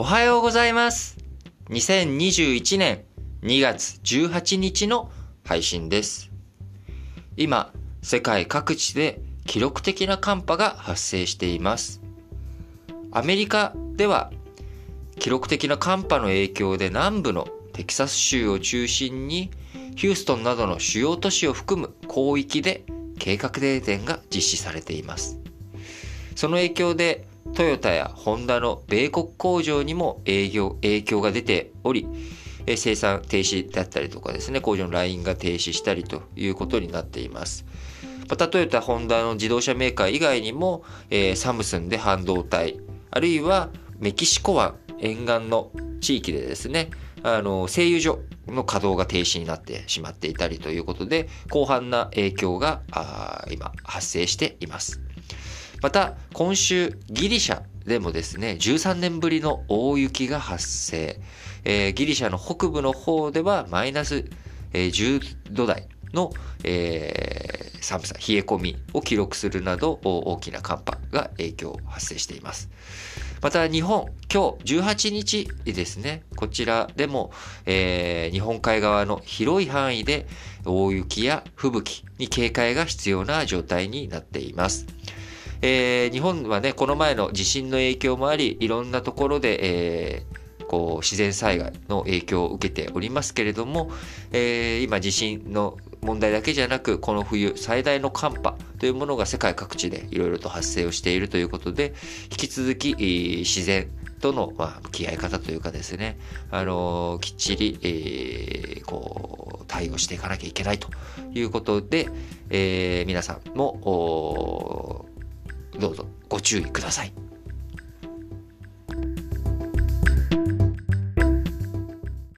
おはようございます。2021年2月18日の配信です。今、世界各地で記録的な寒波が発生しています。アメリカでは記録的な寒波の影響で南部のテキサス州を中心にヒューストンなどの主要都市を含む広域で計画停電が実施されています。その影響でトヨタやホンダの米国工場にも営業影響が出ており、生産停止だったりとかですね、工場のラインが停止したりということになっています。またトヨタ、ホンダの自動車メーカー以外にも、えーサムスンで半導体、あるいはメキシコ湾沿岸の地域でですね、あの、製油所の稼働が停止になってしまっていたりということで、広範な影響が今発生しています。また、今週、ギリシャでもですね、13年ぶりの大雪が発生。えーギリシャの北部の方ではマイナス、10度台の、えー寒さ、冷え込みを記録するなど大きな寒波が影響発生しています。また日本、今日18日ですね、こちらでも、えー日本海側の広い範囲で大雪や吹雪に警戒が必要な状態になっています。えー日本はね、この前の地震の影響もあり、いろんなところで、えーこう自然災害の影響を受けておりますけれども、えー今地震の問題だけじゃなくこの冬最大の寒波というものが世界各地でいろいろと発生をしているということで引き続き、自然との、向き合い方というかですね、あのーきっちり、えーこう対応していかなきゃいけないということで、えー皆さんもどうぞご注意ください。